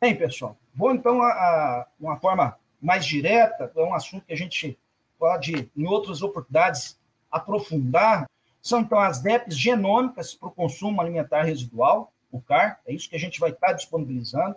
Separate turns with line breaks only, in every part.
Bem, pessoal, vou então a, a uma forma mais direta, é um assunto que a gente pode, em outras oportunidades, aprofundar, são então as DEPs genômicas para o consumo alimentar residual, o CAR, é isso que a gente vai estar disponibilizando.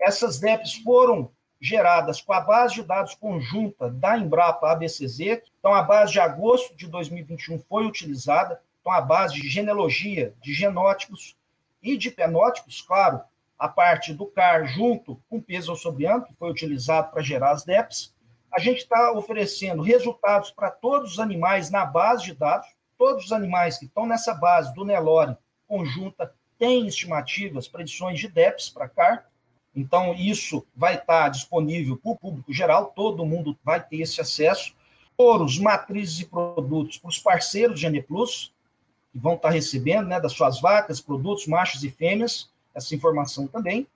Essas DEPs foram geradas com a base de dados conjunta da Embrapa ABCZ, então a base de agosto de 2021 foi utilizada, então a base de genealogia, de genótipos e de penótipos, claro, a parte do CAR junto com peso sobriano, que foi utilizado para gerar as DEPs. A gente está oferecendo resultados para todos os animais na base de dados, todos os animais que estão nessa base do Nelore conjunta têm estimativas, predições de DEPs para CAR, então, isso vai estar disponível para o público geral, todo mundo vai ter esse acesso. Touros, matrizes e produtos para os parceiros de Eneplus, que vão estar recebendo né, das suas vacas, produtos, machos e fêmeas, essa informação também.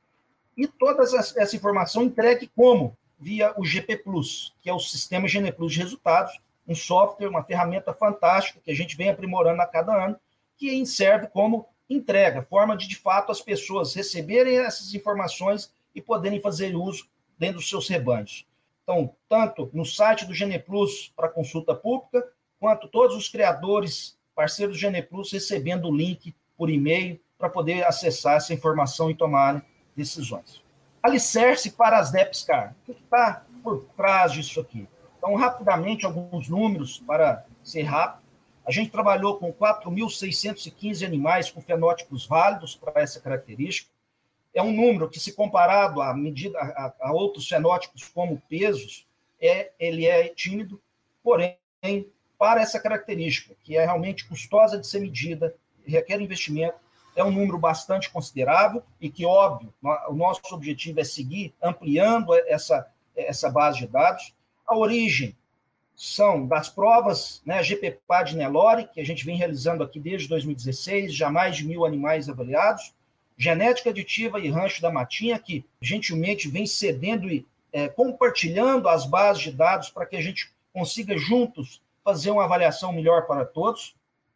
E toda essa informação entregue como? Via o GP Plus, que é o Sistema Geneplus de Resultados, um software, uma ferramenta fantástica que a gente vem aprimorando a cada ano, que serve como entrega, forma de, de fato, as pessoas receberem essas informações e poderem fazer uso dentro dos seus rebanhos. Então, tanto no site do Geneplus para consulta pública, quanto todos os criadores, parceiros do Geneplus, recebendo o link por e-mail para poder acessar essa informação e tomar decisões. Alicerce para as DEPSCAR. O que está por trás disso aqui? Então, rapidamente, alguns números para ser rápido. A gente trabalhou com 4.615 animais com fenótipos válidos para essa característica. É um número que, se comparado à medida a, a outros fenótipos como pesos, é, ele é tímido, porém, para essa característica, que é realmente custosa de ser medida, requer investimento, é um número bastante considerável e que, óbvio, o nosso objetivo é seguir ampliando essa, essa base de dados. A origem são das provas, né, GPPA de Nelore, que a gente vem realizando aqui desde 2016, já mais de mil animais avaliados, genética aditiva e rancho da Matinha, que gentilmente vem cedendo e é, compartilhando as bases de dados para que a gente consiga juntos fazer uma avaliação melhor para todos.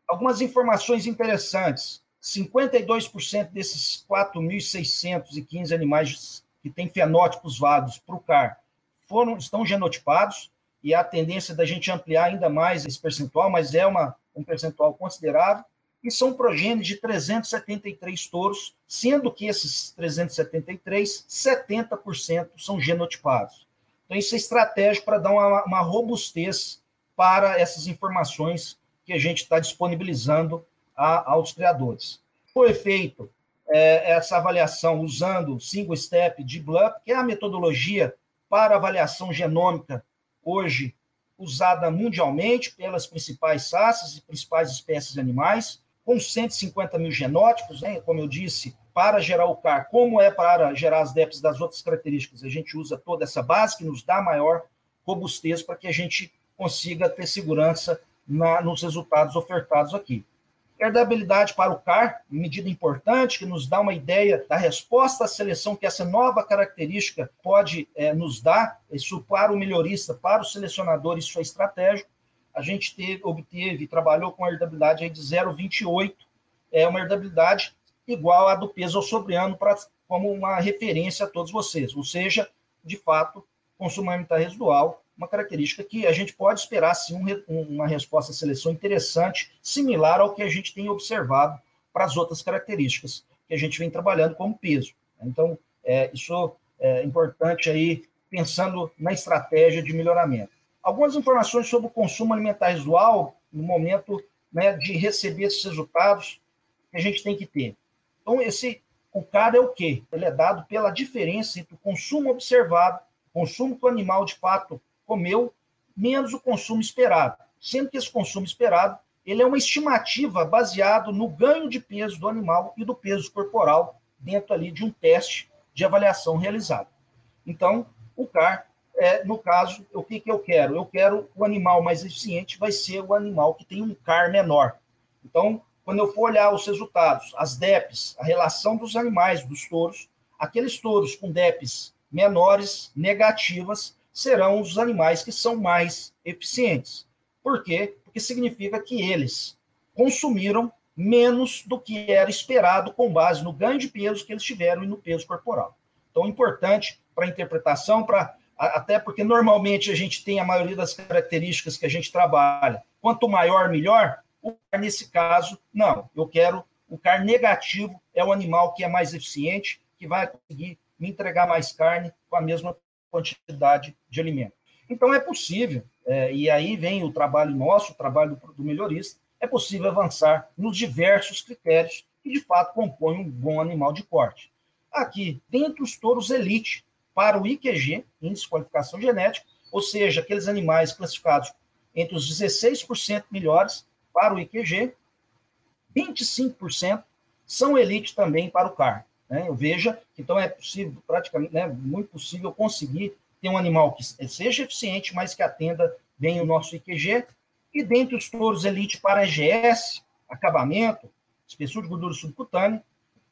Algumas informações interessantes. 52% desses 4.615 animais que têm fenótipos válidos para o CAR foram, estão genotipados, e a tendência da gente ampliar ainda mais esse percentual, mas é uma, um percentual considerável, e são progênios de 373 touros, sendo que esses 373, 70% são genotipados. Então, isso é estratégico para dar uma, uma robustez para essas informações que a gente está disponibilizando a, aos criadores. Foi feito é, essa avaliação usando o single step de BLUP, que é a metodologia para avaliação genômica hoje usada mundialmente pelas principais raças e principais espécies animais, com 150 mil genótipos, né, como eu disse, para gerar o CAR, como é para gerar as DEPs das outras características, a gente usa toda essa base que nos dá maior robustez para que a gente consiga ter segurança na, nos resultados ofertados aqui. Herdabilidade para o CAR, medida importante que nos dá uma ideia da resposta à seleção que essa nova característica pode é, nos dar, isso para o melhorista, para o selecionador, isso é estratégico. A gente teve, obteve, trabalhou com a herdabilidade de 0,28, é uma herdabilidade igual à do peso sobriano, pra, como uma referência a todos vocês, ou seja, de fato, consumo alimentar residual uma característica que a gente pode esperar, sim, um, uma resposta à seleção interessante, similar ao que a gente tem observado para as outras características que a gente vem trabalhando como peso. Então, é, isso é importante aí, pensando na estratégia de melhoramento. Algumas informações sobre o consumo alimentar residual no momento né, de receber esses resultados que a gente tem que ter. Então, esse, o CAR é o quê? Ele é dado pela diferença entre o consumo observado, consumo que o animal de fato comeu menos o consumo esperado, sendo que esse consumo esperado ele é uma estimativa baseado no ganho de peso do animal e do peso corporal dentro ali de um teste de avaliação realizado. Então, o CAR, é, no caso, o que, que eu quero? Eu quero o animal mais eficiente, vai ser o animal que tem um CAR menor. Então, quando eu for olhar os resultados, as DEPs, a relação dos animais, dos touros, aqueles touros com DEPs menores, negativas, serão os animais que são mais eficientes. Por quê? Porque significa que eles consumiram menos do que era esperado com base no ganho de peso que eles tiveram e no peso corporal. tão importante para a interpretação, para até porque normalmente a gente tem a maioria das características que a gente trabalha. Quanto maior, melhor. O CAR, nesse caso, não. Eu quero o CAR negativo, é o animal que é mais eficiente, que vai conseguir me entregar mais carne com a mesma quantidade de alimento. Então, é possível, é, e aí vem o trabalho nosso, o trabalho do, do melhorista, é possível avançar nos diversos critérios que, de fato, compõem um bom animal de corte. Aqui, dentre os touros elite, para o IQG, Índice de Qualificação Genética, ou seja, aqueles animais classificados entre os 16% melhores para o IQG, 25% são elite também para o CAR. Né? Veja, então é possível, praticamente, né, muito possível conseguir ter um animal que seja eficiente, mas que atenda bem o nosso IQG. E dentre os touros elite para EGS, acabamento, espessura de gordura subcutânea,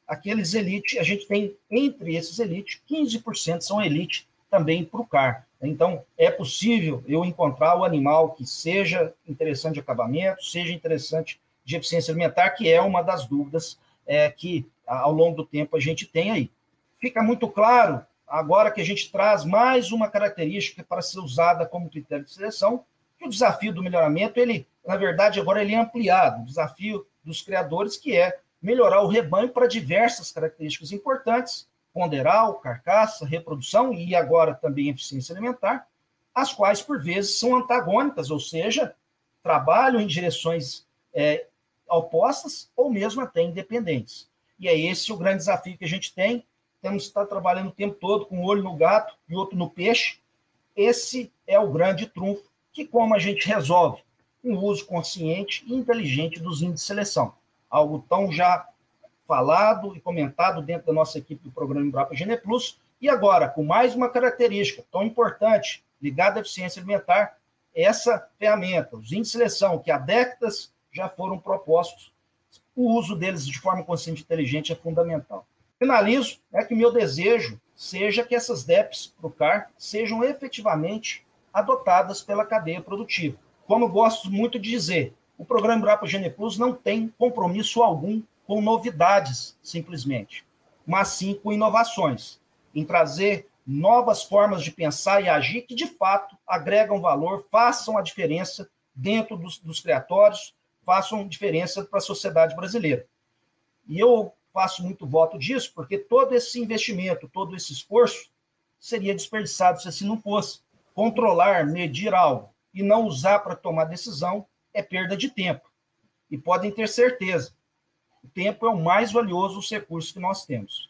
aqueles elite, a gente tem entre esses elite, 15% são elite também para o CAR. Então, é possível eu encontrar o animal que seja interessante de acabamento, seja interessante de eficiência alimentar, que é uma das dúvidas é, que ao longo do tempo a gente tem aí. Fica muito claro, agora que a gente traz mais uma característica para ser usada como critério de seleção, que o desafio do melhoramento, ele, na verdade, agora ele é ampliado, o desafio dos criadores, que é melhorar o rebanho para diversas características importantes, ponderal, carcaça, reprodução e agora também eficiência alimentar, as quais, por vezes, são antagônicas, ou seja, trabalham em direções é, opostas ou mesmo até independentes. E é esse o grande desafio que a gente tem. Temos que estar trabalhando o tempo todo com um olho no gato e outro no peixe. Esse é o grande trunfo que como a gente resolve? O uso consciente e inteligente dos índices de seleção algo tão já falado e comentado dentro da nossa equipe do programa Embrapa Gene Plus, e agora, com mais uma característica tão importante, ligada à eficiência alimentar, essa ferramenta, os índices de seleção, que há décadas já foram propostos, o uso deles de forma consciente e inteligente é fundamental. Finalizo, é que meu desejo seja que essas DEPs para o CAR sejam efetivamente adotadas pela cadeia produtiva. Como gosto muito de dizer, o programa Embrapa Gene Plus não tem compromisso algum com novidades, simplesmente, mas sim com inovações, em trazer novas formas de pensar e agir que, de fato, agregam valor, façam a diferença dentro dos, dos criatórios, façam diferença para a sociedade brasileira. E eu faço muito voto disso, porque todo esse investimento, todo esse esforço seria desperdiçado se assim não fosse. Controlar, medir algo e não usar para tomar decisão é perda de tempo. E podem ter certeza, o tempo é o mais valioso recurso que nós temos.